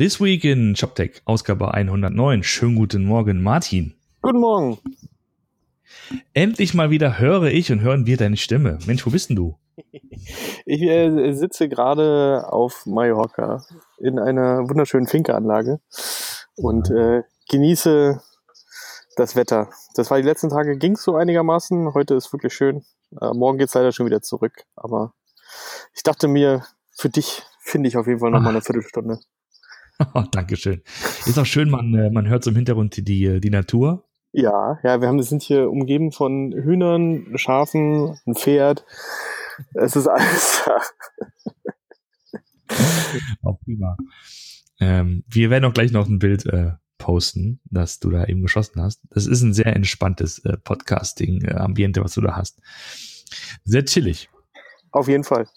This Week in ShopTech, Ausgabe 109. Schönen guten Morgen, Martin. Guten Morgen. Endlich mal wieder höre ich und hören wir deine Stimme. Mensch, wo bist denn du? Ich äh, sitze gerade auf Mallorca in einer wunderschönen Finkeanlage und äh, genieße das Wetter. Das war die letzten Tage, ging so einigermaßen. Heute ist wirklich schön. Äh, morgen es leider schon wieder zurück. Aber ich dachte mir, für dich finde ich auf jeden Fall noch mal eine Viertelstunde. Oh, Dankeschön. Ist auch schön, man, äh, man hört so im Hintergrund die, die, Natur. Ja, ja, wir haben, sind hier umgeben von Hühnern, Schafen, ein Pferd. Es ist alles da. Auch prima. Ähm, wir werden auch gleich noch ein Bild äh, posten, das du da eben geschossen hast. Das ist ein sehr entspanntes äh, Podcasting-Ambiente, was du da hast. Sehr chillig. Auf jeden Fall.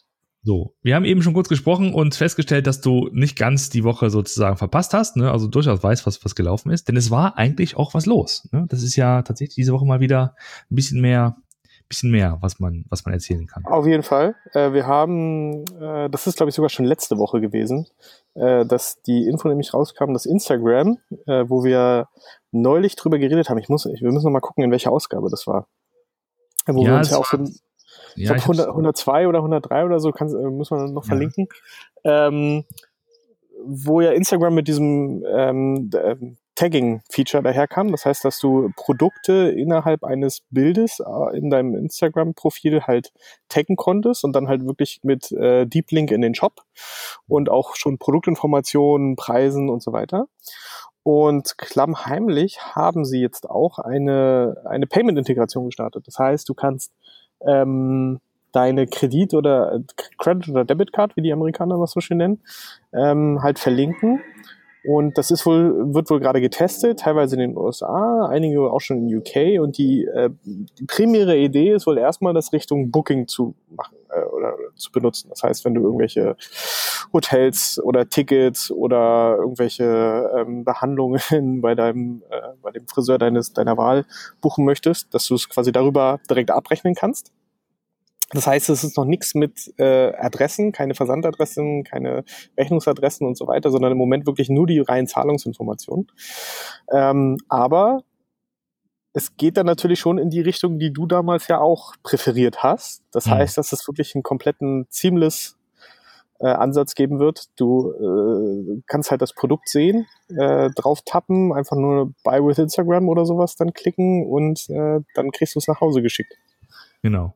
So, wir haben eben schon kurz gesprochen und festgestellt, dass du nicht ganz die Woche sozusagen verpasst hast, ne? also durchaus weißt, was, was gelaufen ist, denn es war eigentlich auch was los. Ne? Das ist ja tatsächlich diese Woche mal wieder ein bisschen mehr, bisschen mehr, was man, was man erzählen kann. Auf jeden Fall. Äh, wir haben, äh, das ist glaube ich sogar schon letzte Woche gewesen, äh, dass die Info nämlich rauskam, dass Instagram, äh, wo wir neulich drüber geredet haben, ich muss, ich, wir müssen noch mal gucken, in welcher Ausgabe das war. Wo ja, wir uns ja auch so ich ja, glaube 102 oder 103 oder so, kann, äh, muss man noch ja. verlinken. Ähm, wo ja Instagram mit diesem ähm, ähm, Tagging-Feature daherkam. Das heißt, dass du Produkte innerhalb eines Bildes äh, in deinem Instagram-Profil halt taggen konntest und dann halt wirklich mit äh, Deep Link in den Shop und auch schon Produktinformationen, Preisen und so weiter. Und klammheimlich haben sie jetzt auch eine, eine Payment-Integration gestartet. Das heißt, du kannst ähm, deine Kredit- oder Credit- oder Debitcard, wie die Amerikaner das so schön nennen, ähm, halt verlinken. Und das ist wohl, wird wohl gerade getestet, teilweise in den USA, einige auch schon in UK. Und die, äh, die primäre Idee ist wohl erstmal, das Richtung Booking zu machen äh, oder zu benutzen. Das heißt, wenn du irgendwelche Hotels oder Tickets oder irgendwelche ähm, Behandlungen bei deinem, äh, bei dem Friseur deines deiner Wahl buchen möchtest, dass du es quasi darüber direkt abrechnen kannst. Das heißt, es ist noch nichts mit äh, Adressen, keine Versandadressen, keine Rechnungsadressen und so weiter, sondern im Moment wirklich nur die reinen Zahlungsinformationen. Ähm, aber es geht dann natürlich schon in die Richtung, die du damals ja auch präferiert hast. Das mhm. heißt, dass es wirklich einen kompletten seamless äh, Ansatz geben wird. Du äh, kannst halt das Produkt sehen, äh, drauf tappen, einfach nur Buy with Instagram oder sowas dann klicken und äh, dann kriegst du es nach Hause geschickt. Genau.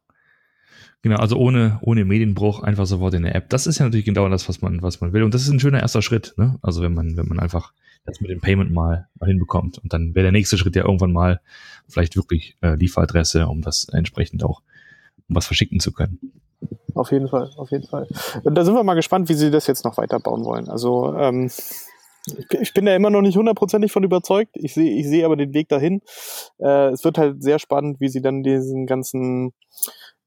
Genau, also ohne, ohne Medienbruch einfach sofort in der App. Das ist ja natürlich genau das, was man, was man will. Und das ist ein schöner erster Schritt, ne? Also wenn man, wenn man einfach das mit dem Payment mal, mal hinbekommt. Und dann wäre der nächste Schritt ja irgendwann mal vielleicht wirklich äh, Lieferadresse, um das entsprechend auch, um was verschicken zu können. Auf jeden Fall, auf jeden Fall. Und da sind wir mal gespannt, wie sie das jetzt noch weiterbauen wollen. Also ähm, ich bin da immer noch nicht hundertprozentig von überzeugt. Ich sehe ich sehe aber den Weg dahin. Äh, es wird halt sehr spannend, wie sie dann diesen ganzen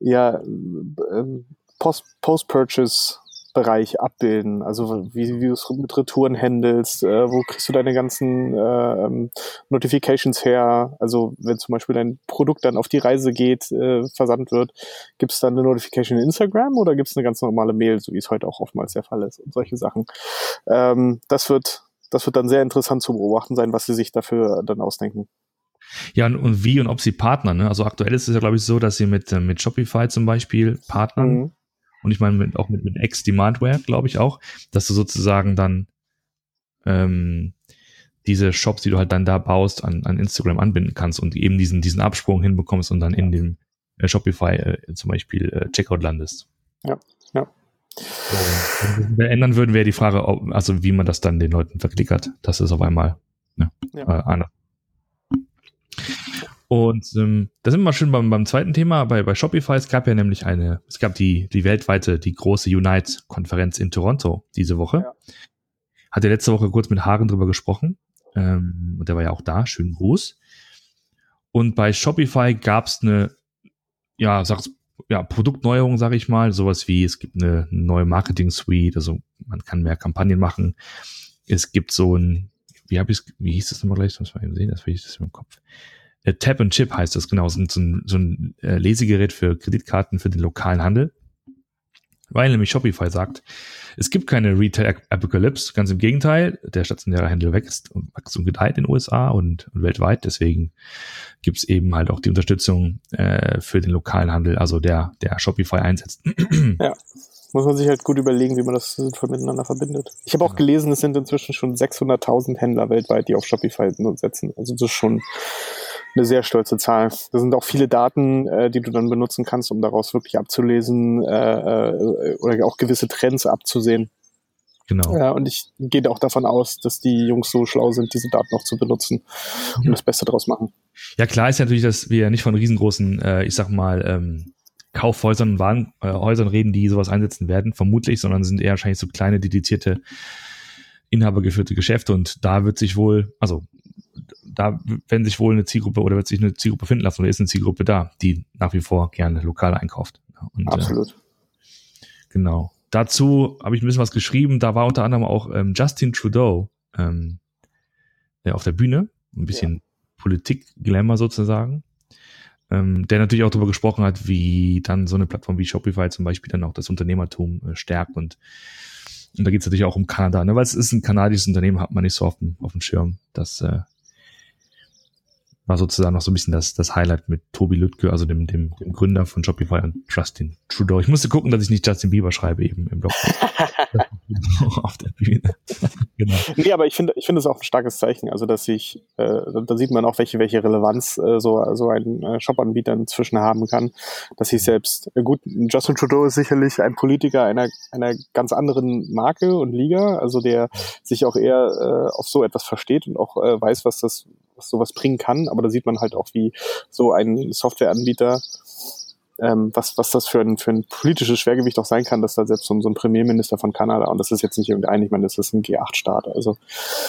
ja, ähm, Post-Purchase Bereich abbilden. Also wie, wie du es mit Retouren handelst, äh, wo kriegst du deine ganzen äh, ähm, Notifications her? Also wenn zum Beispiel dein Produkt dann auf die Reise geht, äh, versandt wird, gibt es dann eine Notification in Instagram oder gibt es eine ganz normale Mail, so wie es heute auch oftmals der Fall ist und solche Sachen. Ähm, das wird das wird dann sehr interessant zu beobachten sein, was sie sich dafür dann ausdenken. Ja, und, und wie und ob sie partnern. Ne? Also aktuell ist es ja, glaube ich, so, dass sie mit, äh, mit Shopify zum Beispiel partnern. Mhm. Und ich meine mit, auch mit, mit X-Demandware, glaube ich auch, dass du sozusagen dann ähm, diese Shops, die du halt dann da baust, an, an Instagram anbinden kannst und eben diesen, diesen Absprung hinbekommst und dann in dem äh, Shopify äh, zum Beispiel äh, Checkout landest. Ja, ja. So, ändern würden, wäre die Frage, ob, also wie man das dann den Leuten verklickert. Das ist auf einmal ne, ja. äh, anders. Und ähm, da sind wir mal schön beim, beim zweiten Thema, bei, bei Shopify. Es gab ja nämlich eine, es gab die, die weltweite, die große Unite-Konferenz in Toronto diese Woche. Ja. Hatte letzte Woche kurz mit Hagen drüber gesprochen. Ähm, und der war ja auch da. Schönen Gruß. Und bei Shopify gab es eine, ja, sag's, ja, Produktneuerung, sage ich mal. Sowas wie, es gibt eine neue Marketing-Suite, also man kann mehr Kampagnen machen. Es gibt so ein, wie habe ich wie hieß das nochmal gleich? Das muss man eben sehen, das ich das im Kopf. Äh, Tap and Chip heißt das genau, so ein, so ein, äh, Lesegerät für Kreditkarten für den lokalen Handel. Weil nämlich Shopify sagt, es gibt keine Retail-Apocalypse, ganz im Gegenteil, der stationäre Handel wächst und wächst und gedeiht in den USA und, und weltweit, deswegen gibt es eben halt auch die Unterstützung äh, für den lokalen Handel, also der, der Shopify einsetzt. ja. Muss man sich halt gut überlegen, wie man das sinnvoll miteinander verbindet. Ich habe auch gelesen, es sind inzwischen schon 600.000 Händler weltweit, die auf Shopify setzen. Also das ist schon eine sehr stolze Zahl. Da sind auch viele Daten, äh, die du dann benutzen kannst, um daraus wirklich abzulesen äh, äh, oder auch gewisse Trends abzusehen. Genau. Ja, und ich gehe auch davon aus, dass die Jungs so schlau sind, diese Daten auch zu benutzen und ja. das Beste daraus machen. Ja, klar ist ja natürlich, dass wir nicht von riesengroßen, äh, ich sag mal, ähm, Kaufhäusern und Warenhäusern reden, die sowas einsetzen werden, vermutlich, sondern sind eher wahrscheinlich so kleine, dedizierte, inhabergeführte Geschäfte und da wird sich wohl, also da werden sich wohl eine Zielgruppe oder wird sich eine Zielgruppe finden lassen oder ist eine Zielgruppe da, die nach wie vor gerne lokal einkauft. Und, äh, Absolut. Äh, genau. Dazu habe ich ein bisschen was geschrieben. Da war unter anderem auch ähm, Justin Trudeau ähm, auf der Bühne. Ein bisschen ja. Politik-Glamour sozusagen. Ähm, der natürlich auch darüber gesprochen hat, wie dann so eine Plattform wie Shopify zum Beispiel dann auch das Unternehmertum äh, stärkt und und da geht es natürlich auch um Kanada, ne? weil es ist ein kanadisches Unternehmen, hat man nicht so auf dem, auf dem Schirm. Das äh, war sozusagen noch so ein bisschen das, das Highlight mit Tobi Lüttke, also dem, dem, dem Gründer von Shopify und Justin Trudeau. Ich musste gucken, dass ich nicht Justin Bieber schreibe eben im Blog. auf der Bühne. genau. Nee, aber ich finde, ich finde es auch ein starkes Zeichen. Also, dass sich, äh, da sieht man auch, welche, welche Relevanz äh, so, so ein äh, Shop-Anbieter inzwischen haben kann. Dass sich selbst, äh, gut, Justin Trudeau ist sicherlich ein Politiker einer, einer ganz anderen Marke und Liga, also der sich auch eher äh, auf so etwas versteht und auch äh, weiß, was das, was sowas bringen kann. Aber da sieht man halt auch, wie so ein Softwareanbieter ähm, was, was das für ein, für ein politisches Schwergewicht auch sein kann, dass da selbst so, so ein Premierminister von Kanada, und das ist jetzt nicht irgendein, ich meine, das ist ein G8-Staat, also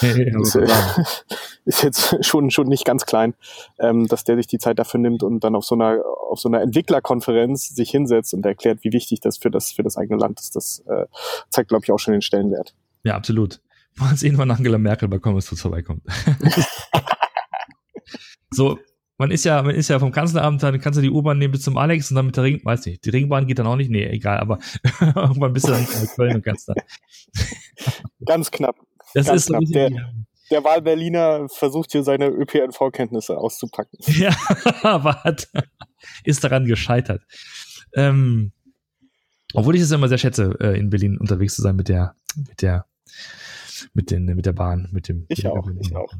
ist, äh, ist, jetzt schon, schon nicht ganz klein, ähm, dass der sich die Zeit dafür nimmt und dann auf so einer, auf so einer Entwicklerkonferenz sich hinsetzt und erklärt, wie wichtig das für das, für das eigene Land ist. Das äh, zeigt, glaube ich, auch schon den Stellenwert. Ja, absolut. Mal sehen, wann Angela Merkel bei Commerce vorbeikommt. so, man ist ja, man ist ja vom Kanzleramt, dann kannst du die U-Bahn nehmen bis zum Alex und dann mit der Ring, weiß nicht, die Ringbahn geht dann auch nicht, nee, egal, aber irgendwann bist du dann in Köln und kannst dann. Ganz knapp. Das Ganz ist so knapp. Der, der Wahlberliner versucht hier seine ÖPNV-Kenntnisse auszupacken. Ja, aber hat, ist daran gescheitert. Ähm, obwohl ich es immer sehr schätze, äh, in Berlin unterwegs zu sein mit der, mit der, mit den, mit der Bahn, mit dem. Ich auch, ich auch.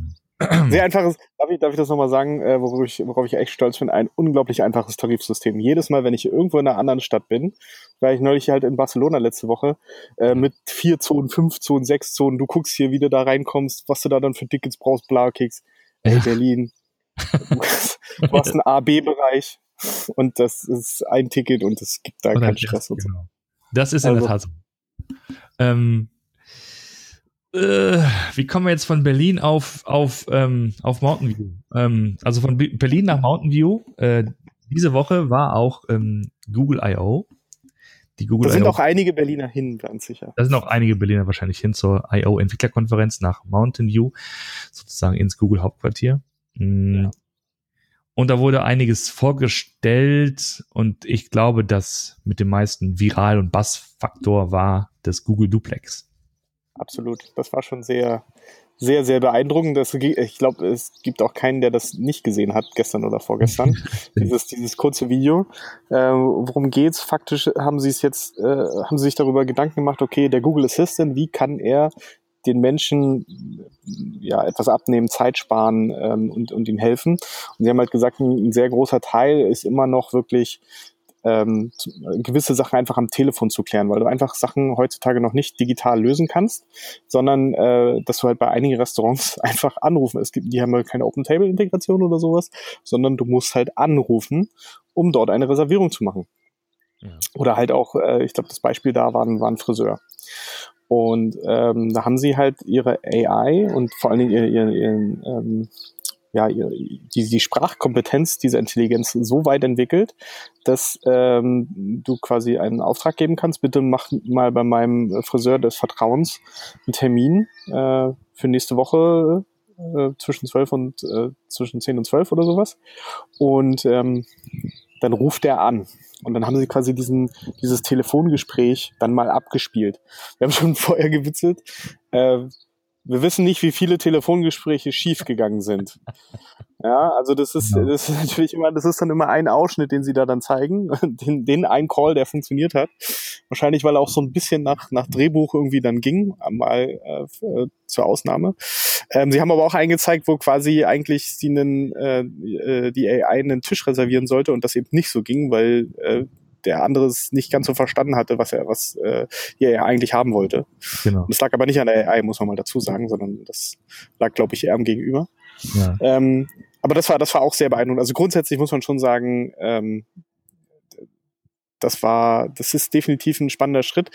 Sehr einfaches, darf ich, darf ich das nochmal sagen, äh, worauf, ich, worauf ich echt stolz bin, ein unglaublich einfaches Tarifsystem. Jedes Mal, wenn ich irgendwo in einer anderen Stadt bin, war ich neulich halt in Barcelona letzte Woche, äh, mit vier Zonen, fünf Zonen, sechs Zonen, du guckst hier, wie du da reinkommst, was du da dann für Tickets brauchst, Blaukeks, ey, ja. Berlin. du hast einen A-B-Bereich und das ist ein Ticket und es gibt da keinen Stress. Genau. Das ist in also, der Tat so. Ähm, äh, wie kommen wir jetzt von Berlin auf, auf, ähm, auf Mountain View? Ähm, also von B Berlin nach Mountain View. Äh, diese Woche war auch ähm, Google I.O. Die Google da sind auch einige Berliner hin, ganz sicher. Da sind auch einige Berliner wahrscheinlich hin zur I.O. Entwicklerkonferenz nach Mountain View, sozusagen ins Google Hauptquartier. Mhm. Ja. Und da wurde einiges vorgestellt und ich glaube, dass mit dem meisten Viral- und Bassfaktor war das Google Duplex absolut. Das war schon sehr, sehr, sehr beeindruckend. Das, ich glaube, es gibt auch keinen, der das nicht gesehen hat, gestern oder vorgestern. dieses, dieses kurze Video. Äh, worum geht's? Faktisch haben sie es jetzt, äh, haben sie sich darüber Gedanken gemacht, okay, der Google Assistant, wie kann er den Menschen ja etwas abnehmen, Zeit sparen ähm, und, und ihm helfen. Und sie haben halt gesagt, ein, ein sehr großer Teil ist immer noch wirklich ähm, gewisse Sachen einfach am Telefon zu klären, weil du einfach Sachen heutzutage noch nicht digital lösen kannst, sondern äh, dass du halt bei einigen Restaurants einfach anrufen. Es gibt, die haben halt keine Open-Table-Integration oder sowas, sondern du musst halt anrufen, um dort eine Reservierung zu machen. Ja. Oder halt auch, äh, ich glaube, das Beispiel da war, war ein Friseur. Und ähm, da haben sie halt ihre AI und vor allen Dingen ihren, ihren, ihren ähm, ja, die, die Sprachkompetenz dieser Intelligenz so weit entwickelt, dass ähm, du quasi einen Auftrag geben kannst, bitte mach mal bei meinem Friseur des Vertrauens einen Termin äh, für nächste Woche äh, zwischen 12 und äh, zwischen 10 und 12 oder sowas. Und ähm, dann ruft er an. Und dann haben sie quasi diesen, dieses Telefongespräch dann mal abgespielt. Wir haben schon vorher gewitzelt. Äh, wir wissen nicht, wie viele Telefongespräche schiefgegangen sind. Ja, also das ist, ja. das ist natürlich immer, das ist dann immer ein Ausschnitt, den sie da dann zeigen, den, den ein Call, der funktioniert hat. Wahrscheinlich, weil er auch so ein bisschen nach, nach Drehbuch irgendwie dann ging, mal äh, zur Ausnahme. Ähm, sie haben aber auch eingezeigt, wo quasi eigentlich sie einen, äh, äh die AI einen Tisch reservieren sollte und das eben nicht so ging, weil äh, der andere es nicht ganz so verstanden hatte, was er, was äh, er eigentlich haben wollte. Genau. Und das lag aber nicht an der AI, muss man mal dazu sagen, sondern das lag, glaube ich, eher am Gegenüber. Ja. Ähm, aber das war, das war auch sehr beeindruckend. Also grundsätzlich muss man schon sagen, ähm, das war, das ist definitiv ein spannender Schritt.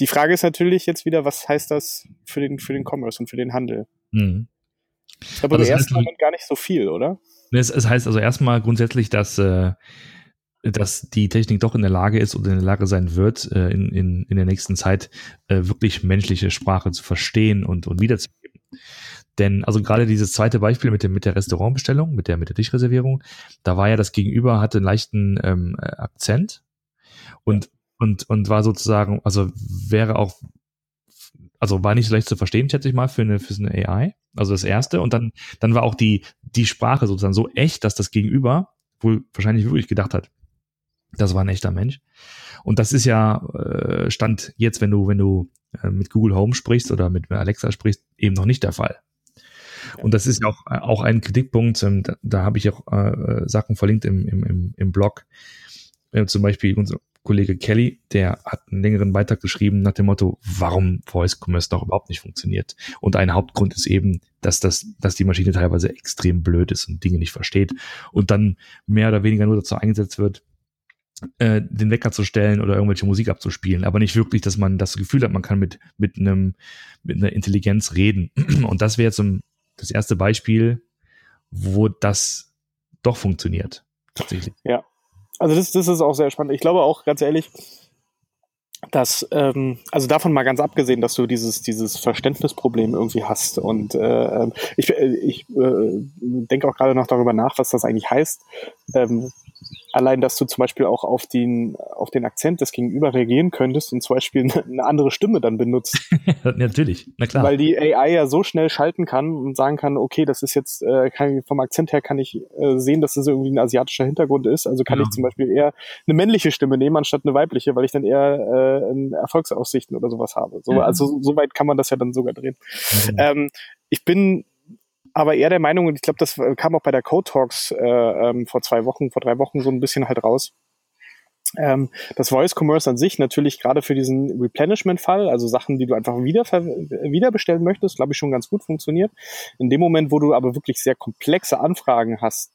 Die Frage ist natürlich jetzt wieder, was heißt das für den, für den Commerce und für den Handel? Mhm. Aber also im ersten Moment gar nicht so viel, oder? Es, es heißt also erstmal grundsätzlich, dass äh, dass die Technik doch in der Lage ist oder in der Lage sein wird, äh, in, in, in der nächsten Zeit äh, wirklich menschliche Sprache zu verstehen und, und wiederzugeben. Denn also gerade dieses zweite Beispiel mit, dem, mit der Restaurantbestellung, mit der, mit der Tischreservierung, da war ja das Gegenüber, hatte einen leichten ähm, Akzent und, und, und war sozusagen, also wäre auch, also war nicht so leicht zu verstehen, schätze ich mal, für eine, für eine AI. Also das erste. Und dann, dann war auch die, die Sprache sozusagen so echt, dass das Gegenüber wohl wahrscheinlich wirklich gedacht hat, das war ein echter Mensch. Und das ist ja äh, Stand jetzt, wenn du, wenn du äh, mit Google Home sprichst oder mit Alexa sprichst, eben noch nicht der Fall. Und das ist ja auch, auch ein Kritikpunkt, ähm, da, da habe ich auch äh, Sachen verlinkt im, im, im, im Blog. Äh, zum Beispiel unser Kollege Kelly, der hat einen längeren Beitrag geschrieben nach dem Motto, warum Voice Commerce doch überhaupt nicht funktioniert. Und ein Hauptgrund ist eben, dass das, dass die Maschine teilweise extrem blöd ist und Dinge nicht versteht und dann mehr oder weniger nur dazu eingesetzt wird, äh, den Wecker zu stellen oder irgendwelche Musik abzuspielen, aber nicht wirklich, dass man das Gefühl hat, man kann mit, mit einem, mit einer Intelligenz reden. Und das wäre jetzt um, das erste Beispiel, wo das doch funktioniert. Tatsächlich. Ja. Also das, das ist auch sehr spannend. Ich glaube auch, ganz ehrlich, dass, ähm, also davon mal ganz abgesehen, dass du dieses, dieses Verständnisproblem irgendwie hast. Und äh, ähm, ich, äh, ich äh, denke auch gerade noch darüber nach, was das eigentlich heißt. Ähm, allein, dass du zum Beispiel auch auf den, auf den Akzent des Gegenüber reagieren könntest und zum Beispiel eine andere Stimme dann benutzt. Natürlich, na klar. Weil die AI ja so schnell schalten kann und sagen kann, okay, das ist jetzt, äh, kann, vom Akzent her kann ich äh, sehen, dass das irgendwie ein asiatischer Hintergrund ist. Also kann ja. ich zum Beispiel eher eine männliche Stimme nehmen anstatt eine weibliche, weil ich dann eher äh, Erfolgsaussichten oder sowas habe. So, ja. Also so weit kann man das ja dann sogar drehen. Mhm. Ähm, ich bin aber eher der Meinung, und ich glaube, das kam auch bei der Code Talks äh, ähm, vor zwei Wochen, vor drei Wochen so ein bisschen halt raus. Ähm, das Voice Commerce an sich natürlich gerade für diesen Replenishment-Fall, also Sachen, die du einfach wieder, wieder bestellen möchtest, glaube ich schon ganz gut funktioniert. In dem Moment, wo du aber wirklich sehr komplexe Anfragen hast,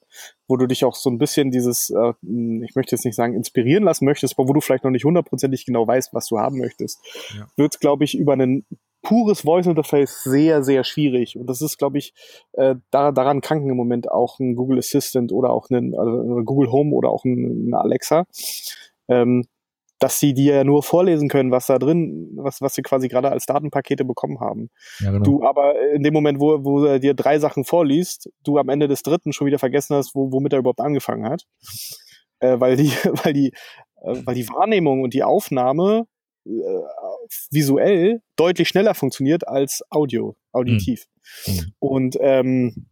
wo du dich auch so ein bisschen dieses, äh, ich möchte jetzt nicht sagen inspirieren lassen möchtest, aber wo du vielleicht noch nicht hundertprozentig genau weißt, was du haben möchtest, ja. wird es, glaube ich, über einen pures Voice Interface sehr, sehr schwierig. Und das ist, glaube ich, äh, da, daran kranken im Moment auch ein Google Assistant oder auch ein also Google Home oder auch ein, ein Alexa. Ähm, dass sie dir ja nur vorlesen können, was da drin, was, was sie quasi gerade als Datenpakete bekommen haben. Ja, genau. Du aber in dem Moment, wo, wo er dir drei Sachen vorliest, du am Ende des dritten schon wieder vergessen hast, wo, womit er überhaupt angefangen hat. Äh, weil die, weil die, äh, weil die Wahrnehmung und die Aufnahme äh, visuell deutlich schneller funktioniert als Audio, auditiv. Mhm. Und ähm,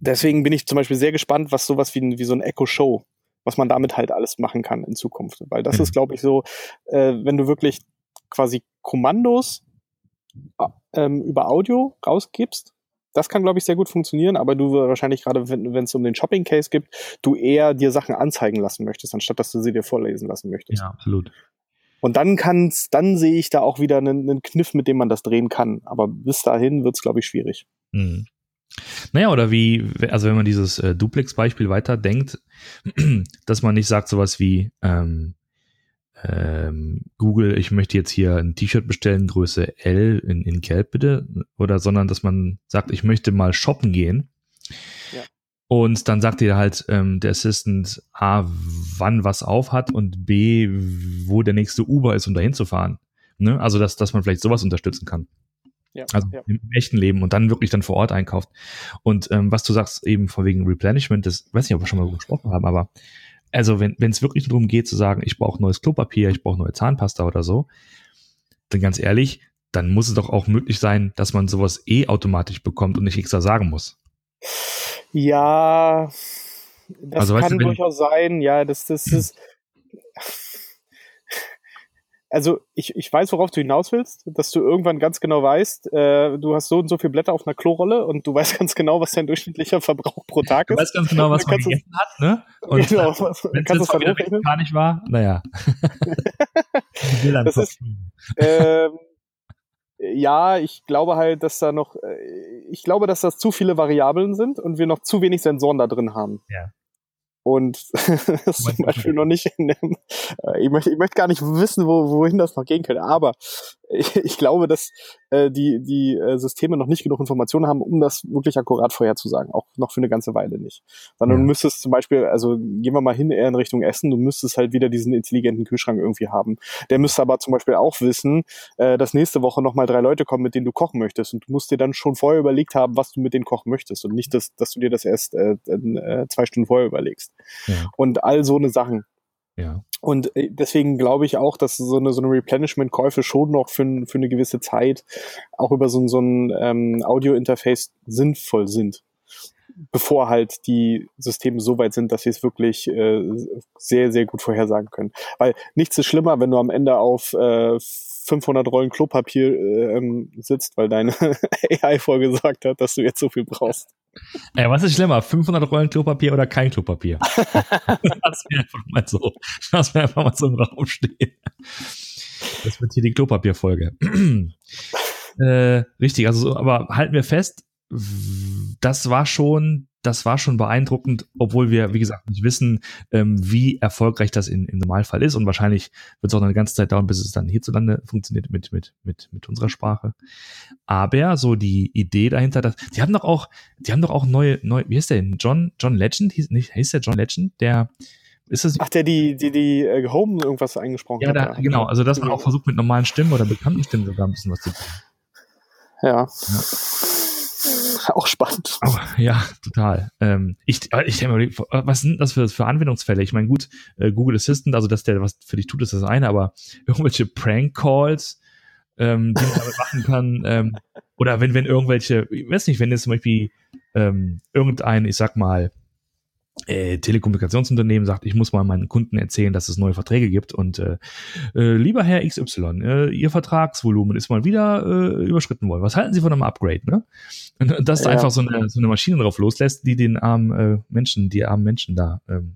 deswegen bin ich zum Beispiel sehr gespannt, was sowas wie, wie so ein Echo Show, was man damit halt alles machen kann in Zukunft. Weil das mhm. ist, glaube ich, so, äh, wenn du wirklich quasi Kommandos äh, ähm, über Audio rausgibst, das kann, glaube ich, sehr gut funktionieren, aber du wahrscheinlich gerade, wenn es um den Shopping-Case gibt, du eher dir Sachen anzeigen lassen möchtest, anstatt dass du sie dir vorlesen lassen möchtest. Ja, absolut. Und dann kann's, dann sehe ich da auch wieder einen, einen, Kniff, mit dem man das drehen kann. Aber bis dahin wird's, glaube ich, schwierig. Mhm. Naja, oder wie, also wenn man dieses äh, Duplex-Beispiel weiterdenkt, dass man nicht sagt sowas wie ähm, ähm, Google, ich möchte jetzt hier ein T-Shirt bestellen, Größe L in, in Gelb bitte, oder sondern dass man sagt, ich möchte mal shoppen gehen. Und dann sagt dir halt ähm, der Assistant A, wann was auf hat und B, wo der nächste Uber ist, um dahin zu fahren. Ne? Also, dass, dass man vielleicht sowas unterstützen kann. Ja, also ja. im echten Leben und dann wirklich dann vor Ort einkauft. Und ähm, was du sagst, eben von wegen Replenishment, das weiß nicht, ob wir schon mal gesprochen haben, aber also wenn es wirklich darum geht zu sagen, ich brauche neues Klopapier, ich brauche neue Zahnpasta oder so, dann ganz ehrlich, dann muss es doch auch möglich sein, dass man sowas eh automatisch bekommt und nicht extra sagen muss. Ja, das also, kann weißt du, durchaus sein. Ja, das, das ist also ich, ich weiß, worauf du hinaus willst, dass du irgendwann ganz genau weißt, äh, du hast so und so viele Blätter auf einer Klorolle und du weißt ganz genau, was dein durchschnittlicher Verbrauch pro Tag ist. Du weißt ganz genau, was man gegessen hat, ne? Und genau, wenn es jetzt gar nicht war, naja. das ist, ähm, ja, ich glaube halt, dass da noch, äh, ich glaube, dass das zu viele Variablen sind und wir noch zu wenig Sensoren da drin haben. Ja. Und das zum Beispiel noch nicht in dem, äh, ich, möchte, ich möchte gar nicht wissen, wo, wohin das noch gehen könnte, aber ich, ich glaube, dass äh, die, die äh, Systeme noch nicht genug Informationen haben, um das wirklich akkurat vorherzusagen, auch noch für eine ganze Weile nicht. Sondern ja. du müsstest zum Beispiel, also gehen wir mal hin eher in Richtung Essen, du müsstest halt wieder diesen intelligenten Kühlschrank irgendwie haben. Der müsste aber zum Beispiel auch wissen, äh, dass nächste Woche nochmal drei Leute kommen, mit denen du kochen möchtest und du musst dir dann schon vorher überlegt haben, was du mit denen kochen möchtest und nicht, dass, dass du dir das erst äh, äh, zwei Stunden vorher überlegst. Ja. Und all so eine Sachen. Ja. Und äh, deswegen glaube ich auch, dass so eine, so eine Replenishment-Käufe schon noch für, für eine gewisse Zeit auch über so, so ein ähm, Audio-Interface sinnvoll sind. Bevor halt die Systeme so weit sind, dass sie es wirklich äh, sehr, sehr gut vorhersagen können. Weil nichts ist schlimmer, wenn du am Ende auf äh, 500 Rollen Klopapier äh, ähm, sitzt, weil deine AI vorgesagt hat, dass du jetzt so viel brauchst. Ey, was ist schlimmer? 500 Rollen Klopapier oder kein Klopapier? Lass mir einfach mal so, lass mir einfach mal so im Raum stehen. Das wird hier die Klopapierfolge. äh, richtig, also, aber halten wir fest, das war schon das war schon beeindruckend, obwohl wir, wie gesagt, nicht wissen, ähm, wie erfolgreich das in, im Normalfall ist. Und wahrscheinlich wird es auch eine ganze Zeit dauern, bis es dann hierzulande funktioniert mit, mit, mit, mit unserer Sprache. Aber so die Idee dahinter, dass, die haben doch auch, die haben doch auch neue, neue, wie heißt der denn? John, John Legend? Hieß, nicht, hieß der John Legend? Der, ist das, Ach, der die, die, die äh, Home irgendwas eingesprochen ja, hat. Da, genau, also dass man auch versucht, mit normalen Stimmen oder bekannten Stimmen sogar ein bisschen was zu tun. Ja. ja. auch spannend. Oh, ja, total. Ähm, ich äh, ich denke mal, was sind das für, für Anwendungsfälle? Ich meine, gut, äh, Google Assistant, also dass der was für dich tut, ist das eine, aber irgendwelche Prank-Calls, ähm, die man damit machen kann, ähm, oder wenn, wenn irgendwelche, ich weiß nicht, wenn jetzt zum Beispiel ähm, irgendein, ich sag mal, äh, Telekommunikationsunternehmen sagt, ich muss mal meinen Kunden erzählen, dass es neue Verträge gibt und äh, äh, lieber Herr XY, äh, Ihr Vertragsvolumen ist mal wieder äh, überschritten worden. Was halten Sie von einem Upgrade? Ne? Und dass ja. einfach so eine, so eine Maschine drauf loslässt, die den armen äh, Menschen, die armen Menschen da. Ähm,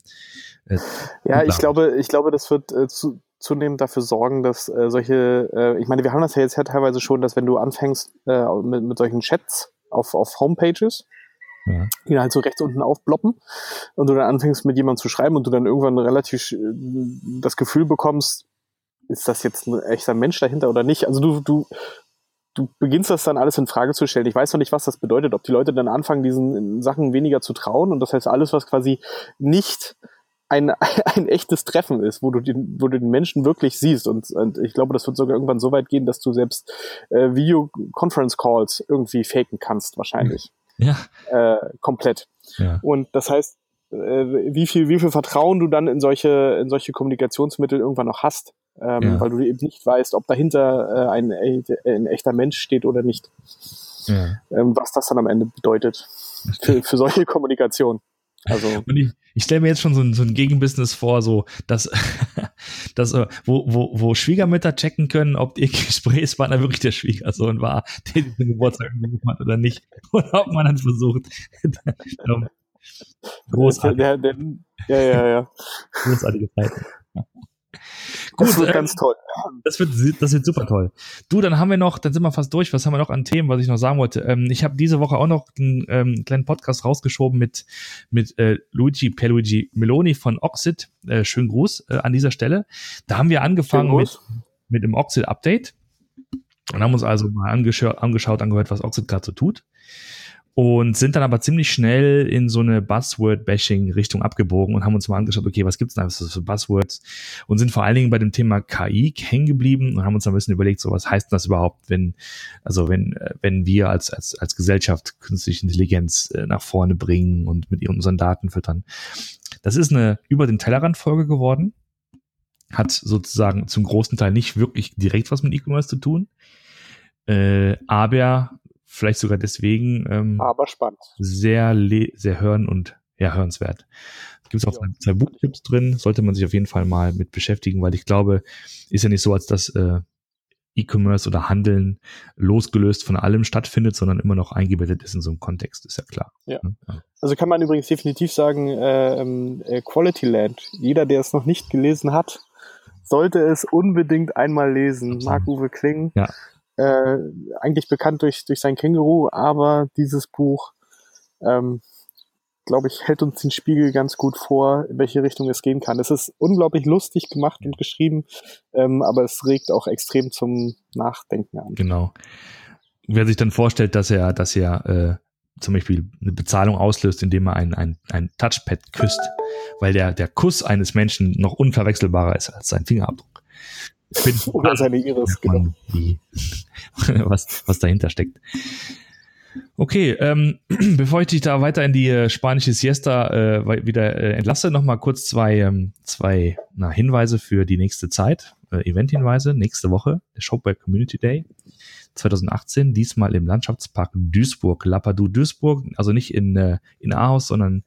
äh, ja, ich glaube, ich glaube, das wird äh, zu, zunehmend dafür sorgen, dass äh, solche, äh, ich meine, wir haben das ja jetzt ja teilweise schon, dass wenn du anfängst äh, mit, mit solchen Chats auf, auf Homepages, ja. die halt so rechts unten aufploppen und du dann anfängst mit jemandem zu schreiben und du dann irgendwann relativ äh, das Gefühl bekommst, ist das jetzt ein echter Mensch dahinter oder nicht? Also du, du, du beginnst das dann alles in Frage zu stellen. Ich weiß noch nicht, was das bedeutet, ob die Leute dann anfangen, diesen Sachen weniger zu trauen und das heißt alles, was quasi nicht ein, ein echtes Treffen ist, wo du den, wo du den Menschen wirklich siehst. Und, und ich glaube, das wird sogar irgendwann so weit gehen, dass du selbst äh, Video-Conference-Calls irgendwie faken kannst, wahrscheinlich. Ja. Äh, komplett. Ja. Und das heißt, äh, wie viel, wie viel Vertrauen du dann in solche, in solche Kommunikationsmittel irgendwann noch hast, ähm, ja. weil du eben nicht weißt, ob dahinter äh, ein, ein echter Mensch steht oder nicht. Ja. Ähm, was das dann am Ende bedeutet für, für solche Kommunikation. Also. Und ich, ich stelle mir jetzt schon so ein, so ein Gegenbusiness vor, so dass, dass äh, wo, wo, wo Schwiegermütter checken können, ob ihr Gesprächspartner wirklich der Schwiegersohn war, der den Geburtstag gerufen hat oder nicht. Oder ob man dann versucht. Großartig. Der, der, ja, ja, ja. Großartige Zeit. Gut, das wird äh, ganz toll. Das wird, das wird super toll. Du, dann haben wir noch, dann sind wir fast durch. Was haben wir noch an Themen, was ich noch sagen wollte? Ähm, ich habe diese Woche auch noch einen ähm, kleinen Podcast rausgeschoben mit, mit äh, Luigi Pierluigi Meloni von Oxid. Äh, schönen Gruß äh, an dieser Stelle. Da haben wir angefangen mit, mit dem Oxid-Update und haben uns also mal angeschaut, angeschaut angehört, was Oxid gerade so tut und sind dann aber ziemlich schnell in so eine Buzzword-Bashing-Richtung abgebogen und haben uns mal angeschaut, okay, was gibt's da für Buzzwords und sind vor allen Dingen bei dem Thema KI hängen geblieben und haben uns ein bisschen überlegt, so was heißt das überhaupt, wenn, also wenn, äh, wenn wir als, als, als Gesellschaft künstliche Intelligenz äh, nach vorne bringen und mit unseren Daten füttern. Das ist eine über den Tellerrand-Folge geworden. Hat sozusagen zum großen Teil nicht wirklich direkt was mit E-Commerce zu tun. Äh, aber vielleicht sogar deswegen ähm, aber spannend. sehr, sehr hören und ja, hörenswert. Gibt es auch ja. zwei Buchtipps drin, sollte man sich auf jeden Fall mal mit beschäftigen, weil ich glaube, ist ja nicht so, als dass äh, E-Commerce oder Handeln losgelöst von allem stattfindet, sondern immer noch eingebettet ist in so einem Kontext, ist ja klar. Ja. ja. Also kann man übrigens definitiv sagen, äh, ähm, äh, Quality Land. Jeder, der es noch nicht gelesen hat, sollte es unbedingt einmal lesen. Marc-Uwe Kling, ja. Äh, eigentlich bekannt durch, durch sein Känguru, aber dieses Buch ähm, glaube ich, hält uns den Spiegel ganz gut vor, in welche Richtung es gehen kann. Es ist unglaublich lustig gemacht und geschrieben, ähm, aber es regt auch extrem zum Nachdenken an. Genau. Wer sich dann vorstellt, dass er, dass er äh, zum Beispiel eine Bezahlung auslöst, indem er ein, ein, ein Touchpad küsst, weil der, der Kuss eines Menschen noch unverwechselbarer ist als sein Fingerabdruck. Oder seine Iris, genau. was, was dahinter steckt. Okay, ähm, bevor ich dich da weiter in die äh, spanische Siesta äh, wieder äh, entlasse, noch mal kurz zwei, ähm, zwei na, Hinweise für die nächste Zeit, äh, Event-Hinweise. Nächste Woche, der Shopware Community Day 2018, diesmal im Landschaftspark Duisburg, Lapadu Duisburg, also nicht in, äh, in Ahaus, sondern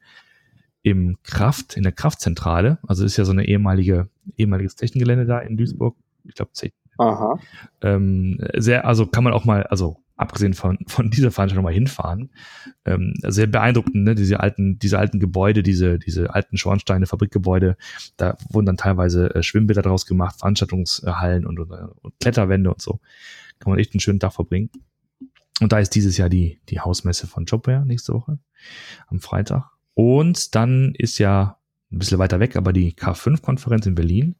im Kraft, in der Kraftzentrale. Also ist ja so eine ehemalige, ehemaliges Technikgelände da in Duisburg. Ich glaube, Aha. Ähm, sehr, also kann man auch mal, also abgesehen von, von dieser Veranstaltung mal hinfahren. Ähm, sehr beeindruckend, ne? diese alten, diese alten Gebäude, diese, diese alten Schornsteine, Fabrikgebäude, da wurden dann teilweise äh, Schwimmbäder draus gemacht, Veranstaltungshallen und, und, und Kletterwände und so. Kann man echt einen schönen Tag verbringen. Und da ist dieses Jahr die, die Hausmesse von Jobware nächste Woche am Freitag. Und dann ist ja ein bisschen weiter weg, aber die K5-Konferenz in Berlin.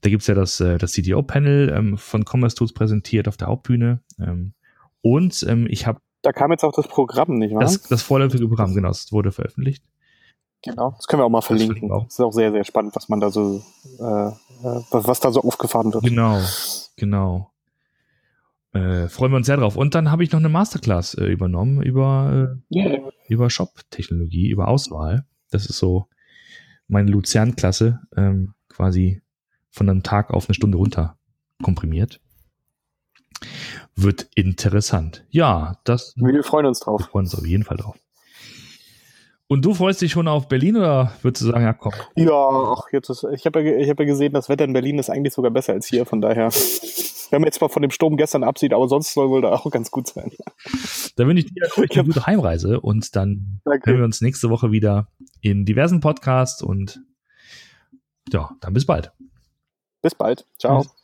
Da gibt's ja das, äh, das CDO-Panel ähm, von Commerce Tools präsentiert auf der Hauptbühne. Ähm, und ähm, ich habe. Da kam jetzt auch das Programm, nicht wahr? Das, das vorläufige Programm, genau, das wurde veröffentlicht. Genau, das können wir auch mal verlinken. Das, auch. das ist auch sehr, sehr spannend, was man da so, äh, äh, was, was da so aufgefahren wird. Genau, genau. Äh, freuen wir uns sehr drauf. Und dann habe ich noch eine Masterclass äh, übernommen über, äh, yeah. über Shop-Technologie, über Auswahl. Das ist so meine Luzern-Klasse, ähm, quasi von einem Tag auf eine Stunde runter komprimiert. Wird interessant. Ja, das. Wir freuen uns drauf. Wir freuen uns auf jeden Fall drauf. Und du freust dich schon auf Berlin oder würdest du sagen, ja, komm? Ja, ach, jetzt ist, ich habe ja, hab ja gesehen, das Wetter in Berlin ist eigentlich sogar besser als hier, von daher. Wenn man jetzt mal von dem Sturm gestern absieht, aber sonst soll wohl da auch ganz gut sein. Da wünsche ich dir eine gute Heimreise und dann Danke. hören wir uns nächste Woche wieder in diversen Podcasts und ja, dann bis bald. Bis bald. Ciao. Bis.